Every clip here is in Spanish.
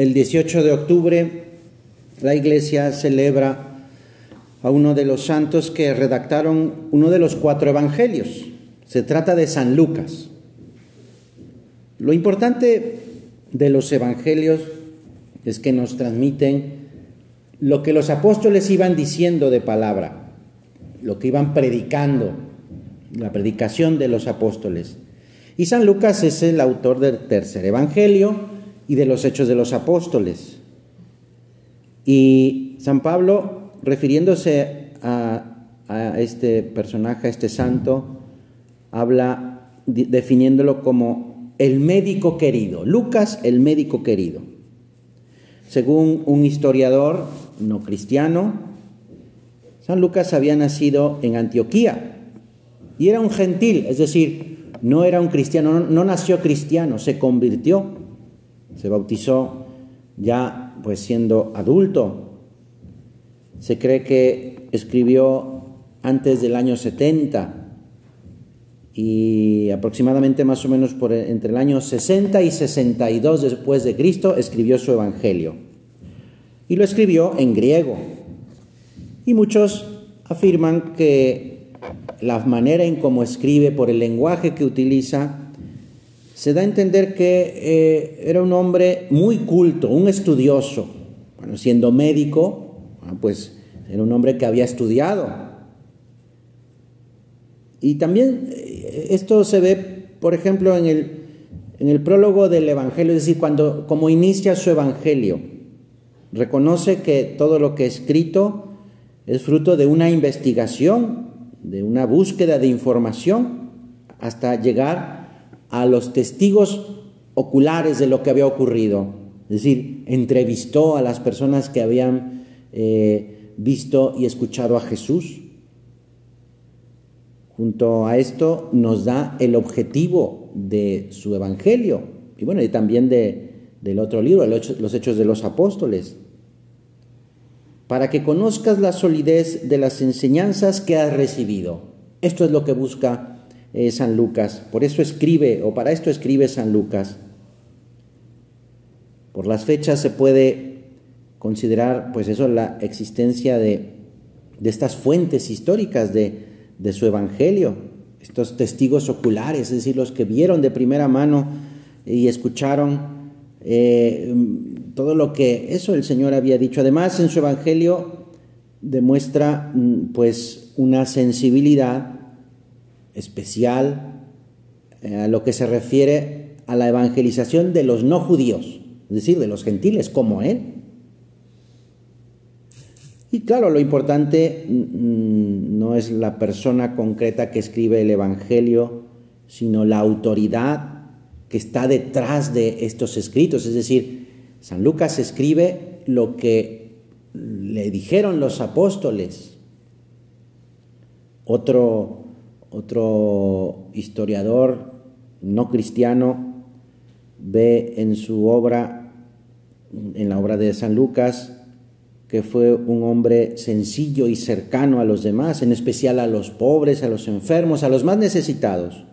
el 18 de octubre la iglesia celebra a uno de los santos que redactaron uno de los cuatro evangelios. Se trata de San Lucas. Lo importante de los evangelios es que nos transmiten lo que los apóstoles iban diciendo de palabra, lo que iban predicando, la predicación de los apóstoles. Y San Lucas es el autor del tercer evangelio y de los hechos de los apóstoles. Y San Pablo, refiriéndose a, este personaje, a este santo, habla definiéndolo como el médico querido, Lucas el médico querido. Según un historiador no cristiano, San Lucas había nacido en Antioquía y era un gentil, es decir, no era un cristiano, no, nació cristiano, se convirtió, se bautizó ya pues siendo adulto. Se cree que escribió antes del año 70 y aproximadamente más o menos por entre el año 60 y 62 después de Cristo escribió su evangelio. Y lo escribió en griego. Y muchos afirman que la manera en cómo escribe, por el lenguaje que utiliza, se da a entender que eh, era un hombre muy culto, un estudioso. Bueno, siendo médico, ah, pues era un hombre que había estudiado. Y también eh, esto se ve, por ejemplo, en el, en el prólogo del Evangelio, es decir, cuando como inicia su Evangelio, reconoce que todo lo que ha escrito es fruto de una investigación, de una búsqueda de información, hasta llegar a los testigos oculares de lo que había ocurrido. Es decir, entrevistó a las personas que habían eh, visto y escuchado a Jesús. Junto a esto nos da el objetivo de su evangelio y bueno, y también de, del otro libro, los Hechos de los Apóstoles, para que conozcas la solidez de las enseñanzas que has recibido. Esto es lo que busca eh, San Lucas. Por eso escribe, o para esto escribe San Lucas. Por las fechas se puede considerar, pues eso, la existencia de, de estas fuentes históricas de, de su evangelio, estos testigos oculares, es decir, los que vieron de primera mano y escucharon eh, todo lo que eso el Señor había dicho. Además, en su evangelio demuestra mm, pues una sensibilidad especial eh, a lo que se refiere a la evangelización de los no judíos, es decir, de los gentiles como él. Y claro, lo importante mm, no es la persona concreta que escribe el Evangelio, sino la autoridad que está detrás de estos escritos. Es decir, San Lucas escribe lo que le dijeron los apóstoles. Otro otro historiador no cristiano ve en su obra, en la obra de San Lucas, que fue un hombre sencillo y cercano a los demás, en especial a los pobres, a los enfermos, a los más necesitados.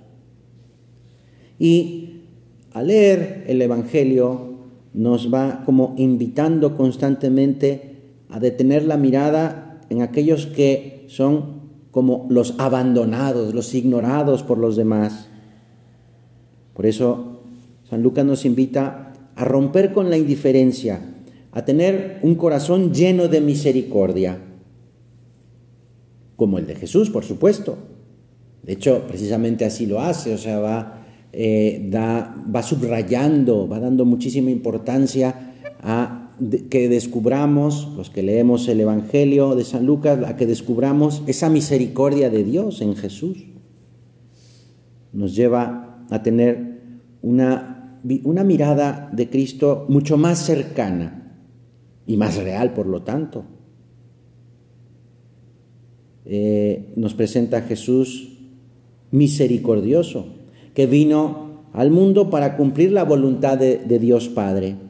Y al leer el Evangelio nos va como invitando constantemente a detener la mirada en aquellos que son como los abandonados, los ignorados por los demás. Por eso San Lucas nos invita a romper con la indiferencia, a tener un corazón lleno de misericordia, como el de Jesús, por supuesto. De hecho, precisamente así lo hace, o sea, va, eh, subrayando, va dando muchísima importancia a que descubramos, los que leemos el Evangelio de San Lucas, a que descubramos esa misericordia de Dios en Jesús. Nos lleva a tener una, una mirada de Cristo mucho más cercana y más real, por lo tanto. Eh, nos presenta a Jesús misericordioso, que vino al mundo para cumplir la voluntad de Dios Padre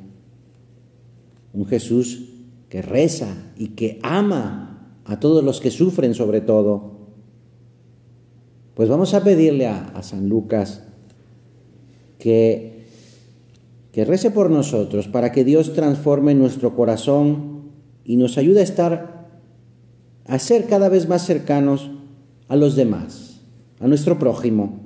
un Jesús que reza y que ama a todos los que sufren sobre todo. Pues vamos a pedirle a, San Lucas que, que rece por nosotros para que Dios transforme nuestro corazón y nos ayude a estar, a ser cada vez más cercanos a los demás, a nuestro prójimo,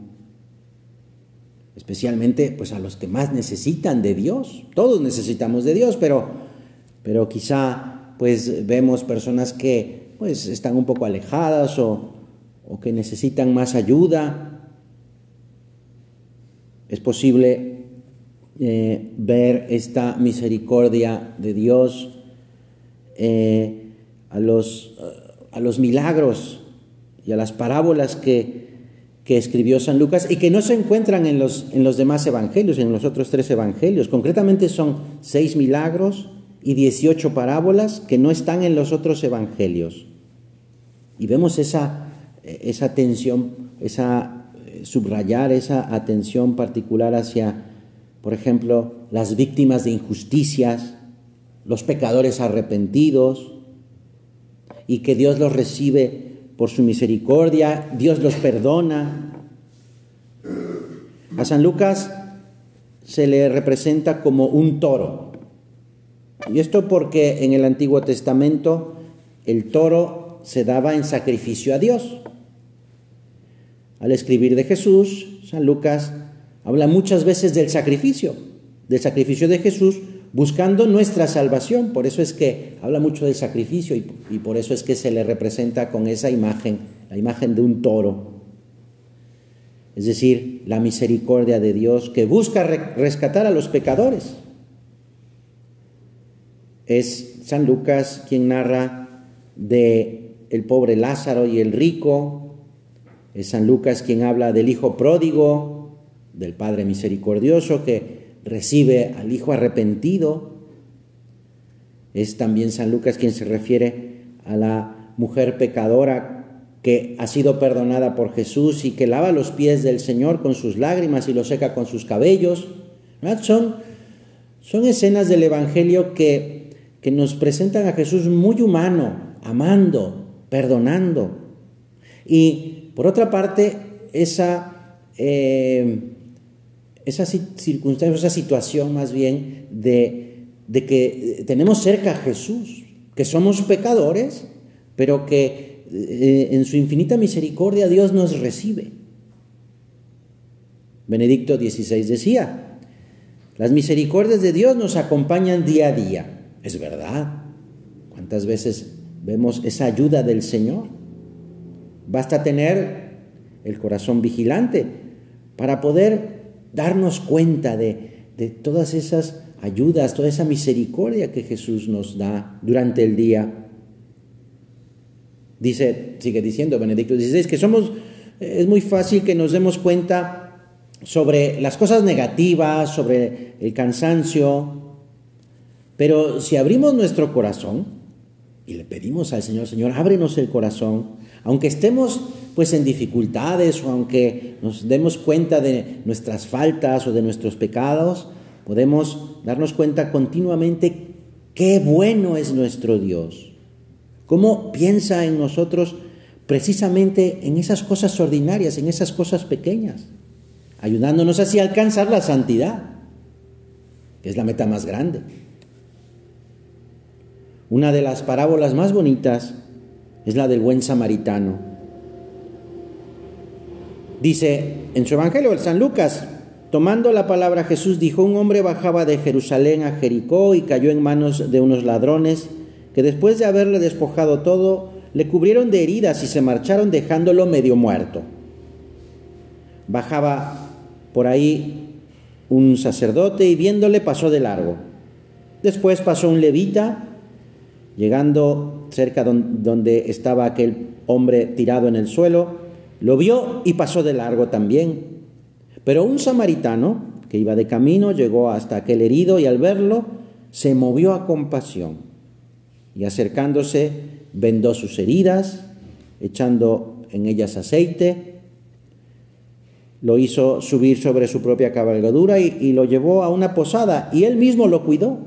especialmente pues a los que más necesitan de Dios. Todos necesitamos de Dios, pero, pero quizá pues vemos personas que pues están un poco alejadas o, o que necesitan más ayuda. Es posible eh, ver esta misericordia de Dios eh, a, los, a los milagros y a las parábolas que, que escribió San Lucas y que no se encuentran en los, en los demás evangelios, en los otros tres evangelios. Concretamente son seis milagros y dieciocho parábolas que no están en los otros evangelios. Y vemos esa, esa atención, esa eh, subrayar esa atención particular hacia, por ejemplo, las víctimas de injusticias, los pecadores arrepentidos, y que Dios los recibe por su misericordia, Dios los perdona. A San Lucas se le representa como un toro. Y esto porque en el Antiguo Testamento el toro se daba en sacrificio a Dios. Al escribir de Jesús, San Lucas habla muchas veces del sacrificio, del sacrificio de Jesús buscando nuestra salvación. Por eso es que habla mucho del sacrificio y, por eso es que se le representa con esa imagen, la imagen de un toro. Es decir, la misericordia de Dios que busca rescatar a los pecadores. Es San Lucas quien narra de el pobre Lázaro y el rico. Es San Lucas quien habla del hijo pródigo, del Padre misericordioso que recibe al Hijo arrepentido. Es también San Lucas quien se refiere a la mujer pecadora que ha sido perdonada por Jesús y que lava los pies del Señor con sus lágrimas y los seca con sus cabellos. Son, son escenas del Evangelio que, que nos presentan a Jesús muy humano, amando, perdonando. Y por otra parte, esa eh, esa circunstancia, esa situación más bien de, de que tenemos cerca a Jesús, que somos pecadores, pero que eh, en su infinita misericordia Dios nos recibe. Benedicto XVI decía, las misericordias de Dios nos acompañan día a día. Es verdad. ¿Cuántas veces vemos esa ayuda del Señor? Basta tener el corazón vigilante para poder darnos cuenta de, todas esas ayudas, toda esa misericordia que Jesús nos da durante el día. Dice, sigue diciendo Benedicto XVI, que somos, es muy fácil que nos demos cuenta sobre las cosas negativas, sobre el cansancio, pero si abrimos nuestro corazón y le pedimos al Señor, Señor, ábrenos el corazón, aunque estemos pues en dificultades o aunque nos demos cuenta de nuestras faltas o de nuestros pecados, podemos darnos cuenta continuamente qué bueno es nuestro Dios, cómo piensa en nosotros precisamente en esas cosas ordinarias, en esas cosas pequeñas, ayudándonos así a alcanzar la santidad, que es la meta más grande. Una de las parábolas más bonitas es la del buen samaritano Dice en su Evangelio, el San Lucas, tomando la palabra Jesús dijo, un hombre bajaba de Jerusalén a Jericó y cayó en manos de unos ladrones que después de haberle despojado todo, le cubrieron de heridas y se marcharon dejándolo medio muerto. Bajaba por ahí un sacerdote y viéndole pasó de largo. Después pasó un levita, llegando cerca donde estaba aquel hombre tirado en el suelo, lo vio y pasó de largo también. Pero un samaritano que iba de camino llegó hasta aquel herido y al verlo se movió a compasión y acercándose vendó sus heridas, echando en ellas aceite, lo hizo subir sobre su propia cabalgadura y, lo llevó a una posada y él mismo lo cuidó.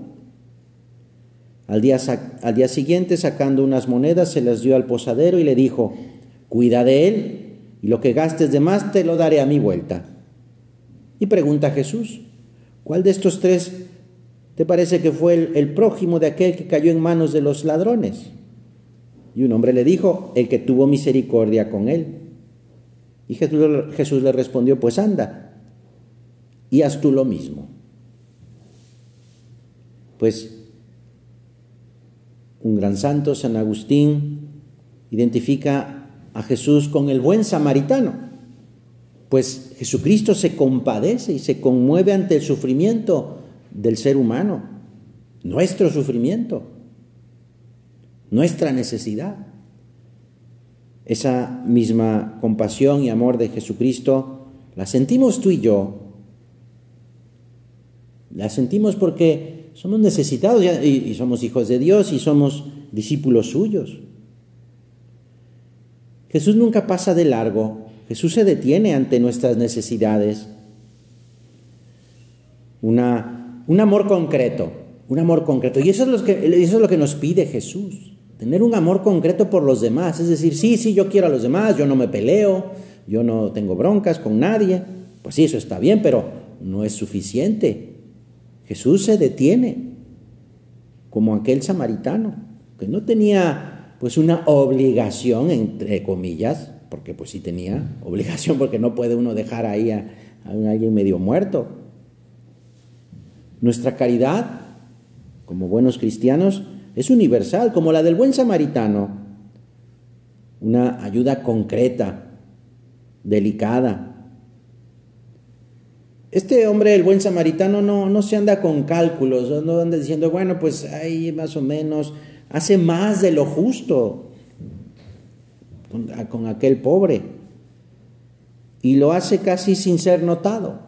Al día, al día siguiente, sacando unas monedas, se las dio al posadero y le dijo, cuida de él y lo que gastes de más te lo daré a mi vuelta. Y pregunta a Jesús, ¿Cuál de estos tres te parece que fue el, el prójimo de aquel que cayó en manos de los ladrones? Y un hombre le dijo, el que tuvo misericordia con él. Y Jesús, le respondió, pues anda y haz tú lo mismo. Pues un gran santo, San Agustín, identifica a Jesús con el buen samaritano, pues Jesucristo se compadece y se conmueve ante el sufrimiento del ser humano, nuestro sufrimiento, nuestra necesidad. Esa misma compasión y amor de Jesucristo la sentimos tú y yo. La sentimos porque somos necesitados y, somos hijos de Dios y somos discípulos suyos. Jesús nunca pasa de largo. Jesús se detiene ante nuestras necesidades. Un amor concreto, un amor concreto. Y eso es, lo que, eso es lo que nos pide Jesús. Tener un amor concreto por los demás, es decir, sí, sí, yo quiero a los demás, yo no me peleo, yo no tengo broncas con nadie. Pues sí, eso está bien, pero no es suficiente. Jesús se detiene, como aquel samaritano, que no tenía pues una obligación, entre comillas, porque pues sí tenía obligación, porque no puede uno dejar ahí a, a alguien medio muerto. Nuestra caridad, como buenos cristianos, es universal, como la del buen samaritano. Una ayuda concreta, delicada. Este hombre, el buen samaritano, no, no se anda con cálculos, no anda diciendo, bueno, pues ahí más o menos, hace más de lo justo con, aquel pobre. Y lo hace casi sin ser notado,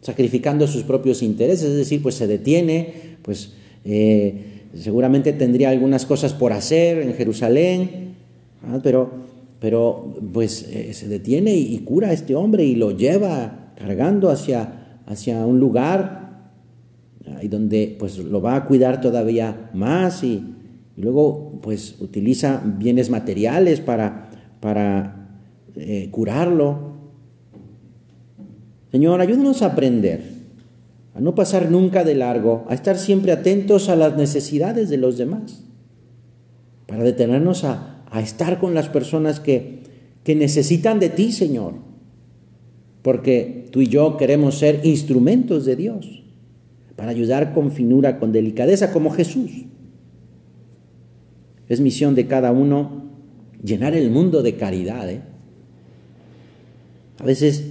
sacrificando sus propios intereses, es decir, pues se detiene, pues eh, seguramente tendría algunas cosas por hacer en Jerusalén, pero, pero pues eh, se detiene y, cura a este hombre y lo lleva cargando hacia, hacia un lugar y donde pues lo va a cuidar todavía más y, luego pues utiliza bienes materiales para, para eh, curarlo. Señor, ayúdanos a aprender a no pasar nunca de largo, a estar siempre atentos a las necesidades de los demás, para detenernos a, estar con las personas que, que necesitan de ti, Señor, porque tú y yo queremos ser instrumentos de Dios, para ayudar con finura, con delicadeza, como Jesús. Es misión de cada uno llenar el mundo de caridad. ¿eh? A veces,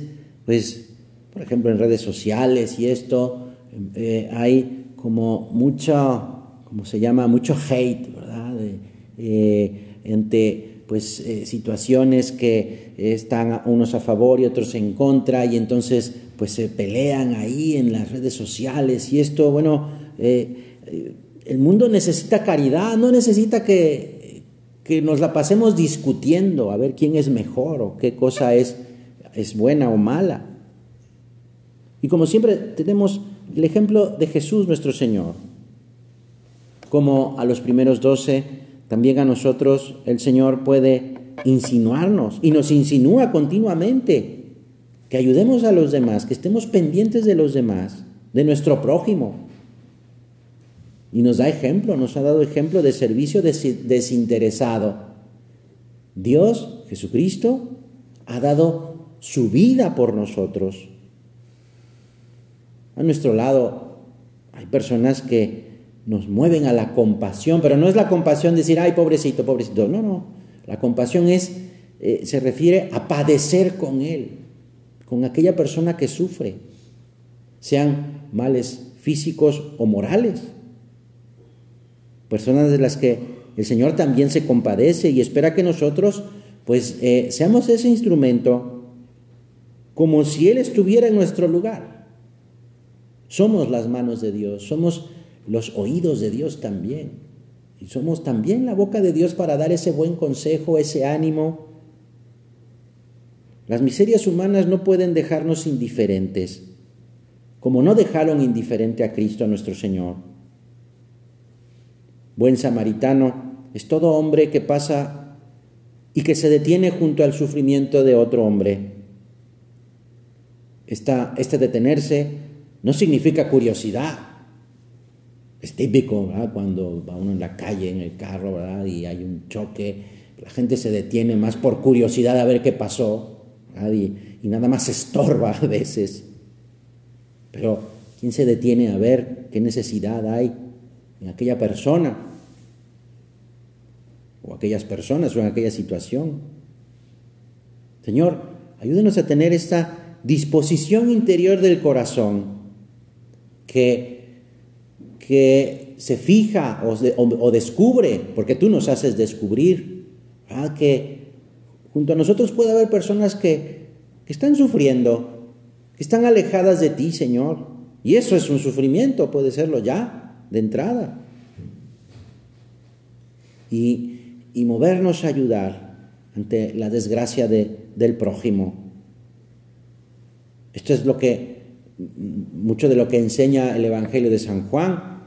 pues, por ejemplo, en redes sociales y esto, eh, hay como mucho, como se llama, mucho hate, ¿verdad? Entre pues eh, situaciones que están unos a favor y otros en contra y entonces pues se pelean ahí en las redes sociales y esto, bueno, el mundo necesita caridad, no necesita que, que nos la pasemos discutiendo a ver quién es mejor o qué cosa es, es buena o mala. Y como siempre tenemos el ejemplo de Jesús nuestro Señor. Como a los primeros doce, también a nosotros el Señor puede insinuarnos y nos insinúa continuamente que ayudemos a los demás, que estemos pendientes de los demás, de nuestro prójimo. Y nos da ejemplo, nos ha dado ejemplo de servicio desinteresado. Dios, Jesucristo, ha dado su vida por nosotros. A nuestro lado hay personas que nos mueven a la compasión, pero no es la compasión decir, ay, pobrecito, pobrecito. No, no. La compasión es, eh, se refiere a padecer con él, con aquella persona que sufre, sean males físicos o morales. Personas de las que el Señor también se compadece y espera que nosotros, pues, eh, seamos ese instrumento como si Él estuviera en nuestro lugar. Somos las manos de Dios, somos los oídos de Dios también. Y somos también la boca de Dios para dar ese buen consejo, ese ánimo. Las miserias humanas no pueden dejarnos indiferentes, como no dejaron indiferente a Cristo nuestro Señor. Buen samaritano es todo hombre que pasa y que se detiene junto al sufrimiento de otro hombre. este detenerse no significa curiosidad. Es típico, ¿verdad? Cuando va uno en la calle, en el carro, ¿verdad? Y hay un choque, la gente se detiene más por curiosidad a ver qué pasó, Y, nada más estorba a veces. Pero, ¿quién se detiene a ver qué necesidad hay en aquella persona? O aquellas personas o en aquella situación. Señor, ayúdenos a tener esta disposición interior del corazón que, que se fija o, descubre, porque tú nos haces descubrir, que junto a nosotros puede haber personas que, que están sufriendo, que están alejadas de ti, Señor. Y eso es un sufrimiento, puede serlo ya, de entrada. Y, y movernos a ayudar ante la desgracia de, del prójimo. Esto es lo que, mucho de lo que enseña el Evangelio de San Juan.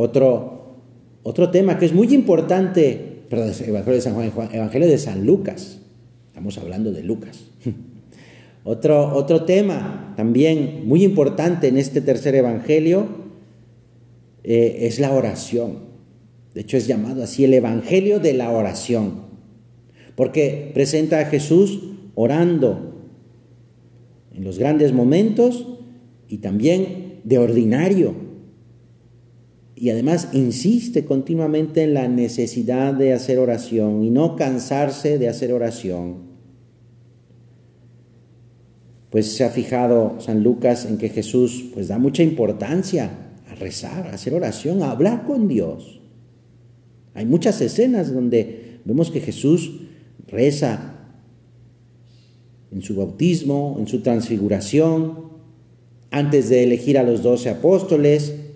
Otro, otro tema que es muy importante, perdón, Evangelio de San Juan, Evangelio de San Lucas. Estamos hablando de Lucas. Otro, otro tema también muy importante en este tercer Evangelio eh, es la oración. De hecho es llamado así el Evangelio de la oración porque presenta a Jesús orando en los grandes momentos y también de ordinario. Y además insiste continuamente en la necesidad de hacer oración y no cansarse de hacer oración. Pues se ha fijado San Lucas en que Jesús pues da mucha importancia a rezar, a hacer oración, a hablar con Dios. Hay muchas escenas donde vemos que Jesús reza en su bautismo, en su transfiguración, antes de elegir a los doce apóstoles,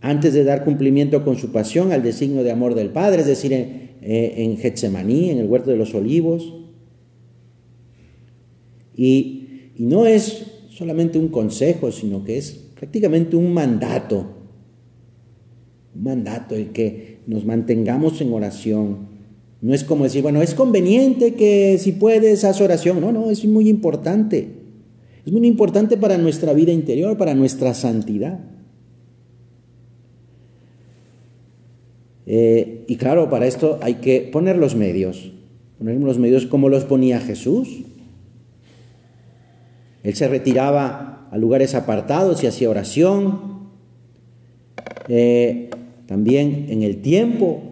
antes de dar cumplimiento con su pasión al designio de amor del Padre, es decir, en, eh, en Getsemaní, en el huerto de los olivos. Y, y no es solamente un consejo, sino que es prácticamente un mandato, un mandato el que nos mantengamos en oración, no es como decir, bueno, es conveniente que si puedes haz oración. No, no, es muy importante. Es muy importante para nuestra vida interior, para nuestra santidad. Eh, y claro, para esto hay que poner los medios. Poner los medios como los ponía Jesús. Él se retiraba a lugares apartados y hacía oración. Eh, también en el tiempo,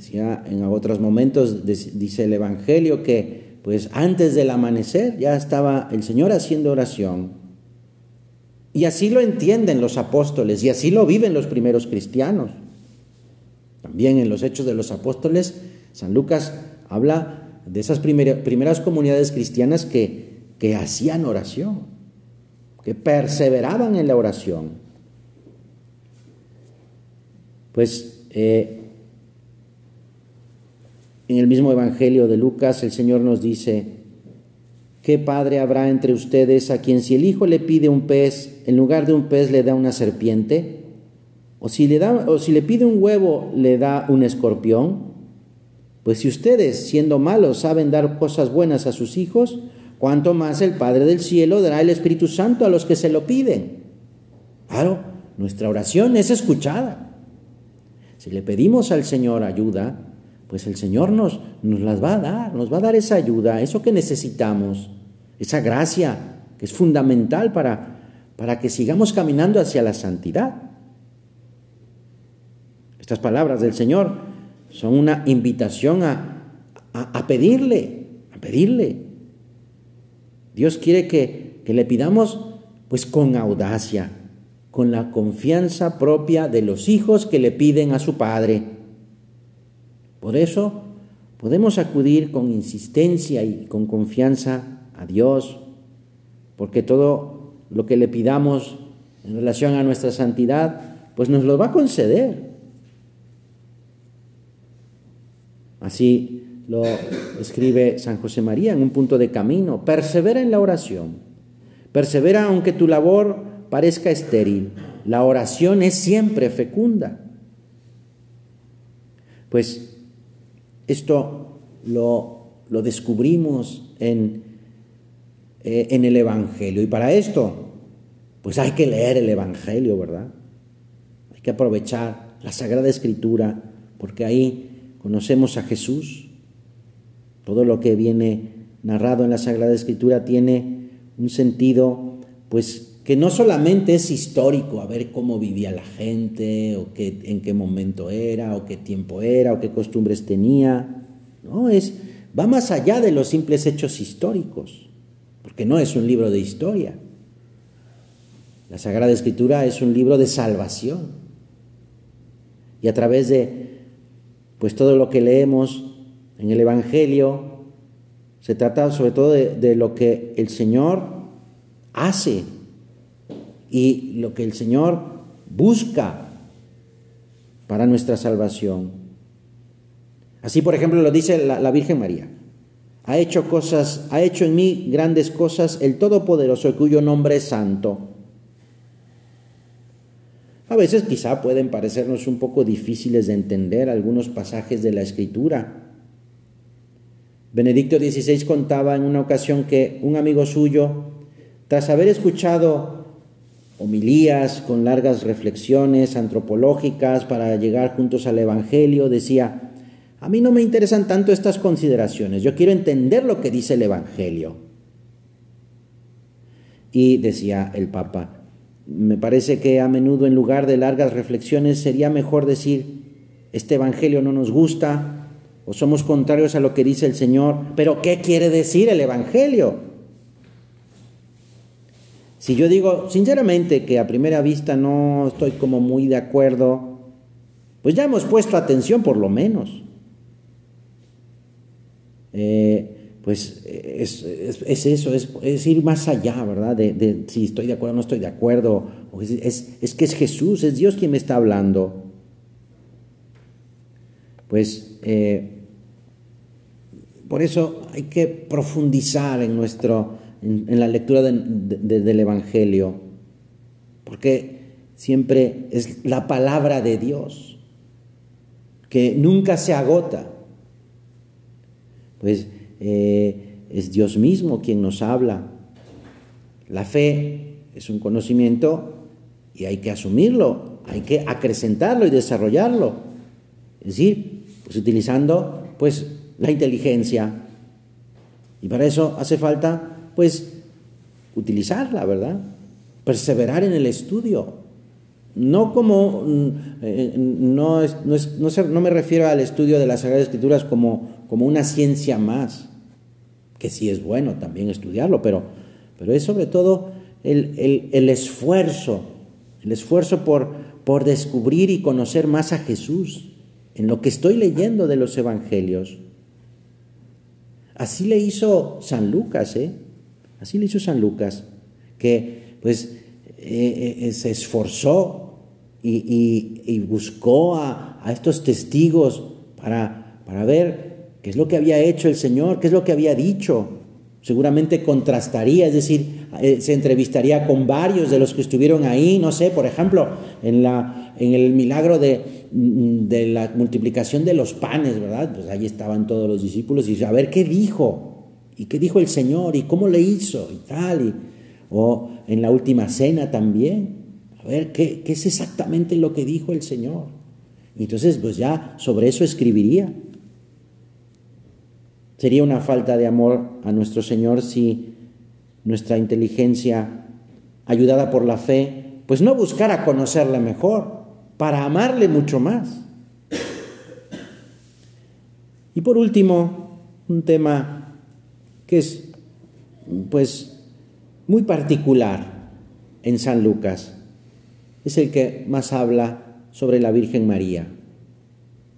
Decía en otros momentos, dice el Evangelio, que pues antes del amanecer ya estaba el Señor haciendo oración. Y así lo entienden los apóstoles y así lo viven los primeros cristianos. También en los Hechos de los Apóstoles, San Lucas habla de esas primeras comunidades cristianas que, que hacían oración, que perseveraban en la oración. Pues eh, en el mismo Evangelio de Lucas el Señor nos dice, ¿qué padre habrá entre ustedes a quien si el hijo le pide un pez, en lugar de un pez le da una serpiente? ¿O si le, da, o si le pide un huevo, le da un escorpión? Pues si ustedes, siendo malos, saben dar cosas buenas a sus hijos, ¿cuánto más el Padre del Cielo dará el Espíritu Santo a los que se lo piden? Claro, nuestra oración es escuchada. Si le pedimos al Señor ayuda, pues el Señor nos, nos las va a dar, nos va a dar esa ayuda, eso que necesitamos, esa gracia que es fundamental para, para que sigamos caminando hacia la santidad. Estas palabras del Señor son una invitación a, a, pedirle, a pedirle. Dios quiere que, que le pidamos pues con audacia, con la confianza propia de los hijos que le piden a su Padre. Por eso podemos acudir con insistencia y con confianza a Dios, porque todo lo que le pidamos en relación a nuestra santidad, pues nos lo va a conceder. Así lo escribe San José María en un punto de camino. Persevera en la oración. Persevera aunque tu labor parezca estéril. La oración es siempre fecunda. Pues esto lo, descubrimos en, eh, en el Evangelio. Y para esto pues hay que leer el Evangelio, ¿verdad? Hay que aprovechar la Sagrada Escritura, porque ahí conocemos a Jesús. Todo lo que viene narrado en la Sagrada Escritura tiene un sentido, pues que no solamente es histórico, a ver cómo vivía la gente, o qué, en qué momento era, o qué tiempo era, o qué costumbres tenía. No, es, va más allá de los simples hechos históricos, porque no es un libro de historia. La Sagrada Escritura es un libro de salvación. Y a través de pues todo lo que leemos en el Evangelio, se trata sobre todo de, lo que el Señor hace y lo que el Señor busca para nuestra salvación. Así, por ejemplo, lo dice la, Virgen María. Ha hecho cosas, ha hecho en mí grandes cosas el Todopoderoso, cuyo nombre es santo. A veces quizá pueden parecernos un poco difíciles de entender algunos pasajes de la Escritura. Benedicto XVI contaba en una ocasión que un amigo suyo, tras haber escuchado homilías con largas reflexiones antropológicas para llegar juntos al Evangelio, decía, a mí no me interesan tanto estas consideraciones, yo quiero entender lo que dice el Evangelio. Y decía el Papa, me parece que a menudo en lugar de largas reflexiones sería mejor decir, este Evangelio no nos gusta o somos contrarios a lo que dice el Señor, pero ¿qué quiere decir el Evangelio? Si yo digo sinceramente que a primera vista no estoy como muy de acuerdo, pues ya hemos puesto atención por lo menos. Eh, pues es, eso, es, ir más allá, ¿verdad? De, si estoy de acuerdo o no estoy de acuerdo. Es, que es Jesús, es Dios quien me está hablando. Pues eh, por eso hay que profundizar en nuestro, en, la lectura del Evangelio, porque siempre es la palabra de Dios, que nunca se agota. Pues eh, es Dios mismo quien nos habla. La fe es un conocimiento y hay que asumirlo, hay que acrecentarlo y desarrollarlo. Es decir, pues utilizando pues la inteligencia. Y para eso hace falta pues utilizarla, ¿verdad? Perseverar en el estudio. No como, mm, eh, no, no, me refiero al estudio de las Sagradas Escrituras como, como una ciencia más, que sí es bueno también estudiarlo, pero, pero es sobre todo el, esfuerzo, el esfuerzo por, por descubrir y conocer más a Jesús en lo que estoy leyendo de los Evangelios. Así le hizo San Lucas, ¿eh? Así le hizo San Lucas, que pues eh, eh, se esforzó y, buscó a, estos testigos para, para ver qué es lo que había hecho el Señor, qué es lo que había dicho. Seguramente contrastaría, es decir, eh, se entrevistaría con varios de los que estuvieron ahí, no sé, por ejemplo, en, la, en el milagro de, de la multiplicación de los panes, ¿verdad? Pues ahí estaban todos los discípulos y a ver qué dijo, ¿Y qué dijo el Señor? ¿Y cómo le hizo? Y tal. o en la última cena también. A ver, ¿qué, ¿qué, es exactamente lo que dijo el Señor? Y entonces, pues ya sobre eso escribiría. Sería una falta de amor a nuestro Señor si nuestra inteligencia, ayudada por la fe, pues no buscara conocerle mejor, para amarle mucho más. Y por último, un tema que es pues muy particular en San Lucas. Es el que más habla sobre la Virgen María.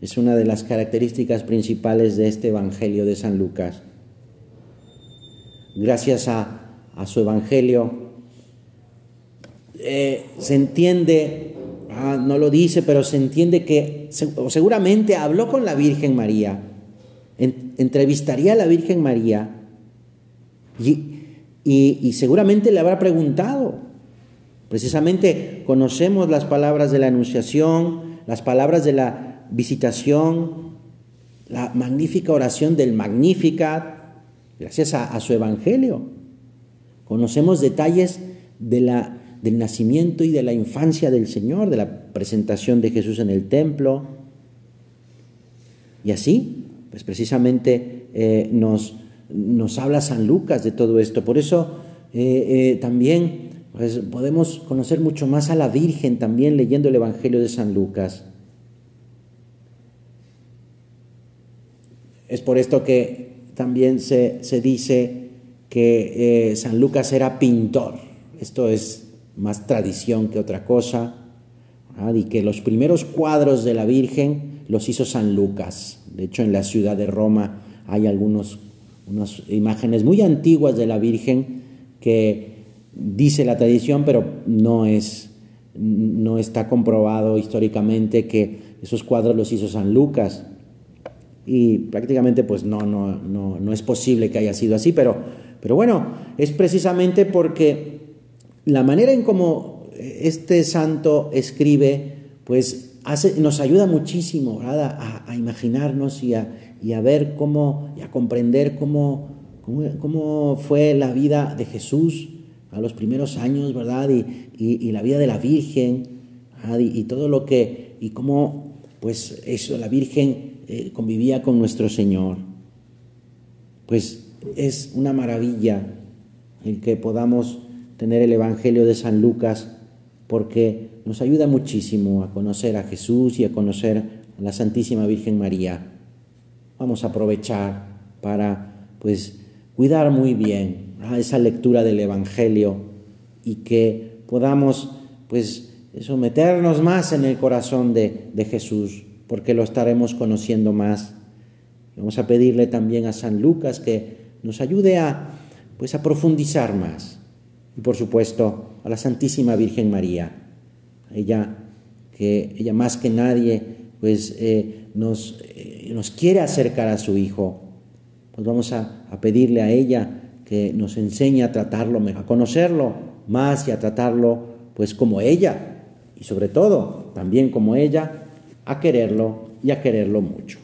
Es una de las características principales de este Evangelio de San Lucas. Gracias a, su Evangelio eh, se entiende, ah, no lo dice, pero se entiende que seguramente habló con la Virgen María, entrevistaría a la Virgen María y, seguramente le habrá preguntado. Precisamente conocemos las palabras de la Anunciación, las palabras de la visitación, la magnífica oración del Magnificat, gracias a, su Evangelio. Conocemos detalles del nacimiento y de la infancia del Señor, de la presentación de Jesús en el templo. Y así, pues precisamente eh, nos, nos habla San Lucas de todo esto. Por eso eh, eh, también pues, podemos conocer mucho más a la Virgen también leyendo el Evangelio de San Lucas. Es por esto que también se, dice que San Lucas era pintor. Esto es más tradición que otra cosa, y que los primeros cuadros de la Virgen los hizo San Lucas. De hecho, en la ciudad de Roma hay algunas unas imágenes muy antiguas de la Virgen que dice la tradición, pero no, es, no está comprobado históricamente que esos cuadros los hizo San Lucas. Y prácticamente pues no, no, no, no es posible que haya sido así, pero, pero bueno, es precisamente porque la manera en cómo este santo escribe, pues hace, nos ayuda muchísimo a, a, imaginarnos y a, y a, ver cómo, y a comprender cómo, cómo, fue la vida de Jesús a los primeros años, ¿verdad? Y, y, la vida de la Virgen, y, todo lo que, y cómo, pues eso, la Virgen eh, convivía con nuestro Señor. Pues es una maravilla el que podamos tener el Evangelio de San Lucas porque nos ayuda muchísimo a conocer a Jesús y a conocer a la Santísima Virgen María. Vamos a aprovechar para pues cuidar muy bien esa lectura del Evangelio y que podamos pues someternos más en el corazón de, de Jesús, porque lo estaremos conociendo más. Vamos a pedirle también a San Lucas que nos ayude a pues a profundizar más. Y por supuesto a la Santísima Virgen María, ella que ella más que nadie pues eh, nos, eh, nos, quiere acercar a su Hijo, pues vamos a, a, pedirle a ella que nos enseñe a tratarlo, a conocerlo más y a tratarlo pues como ella. Y sobre todo también como ella, a quererlo y a quererlo mucho.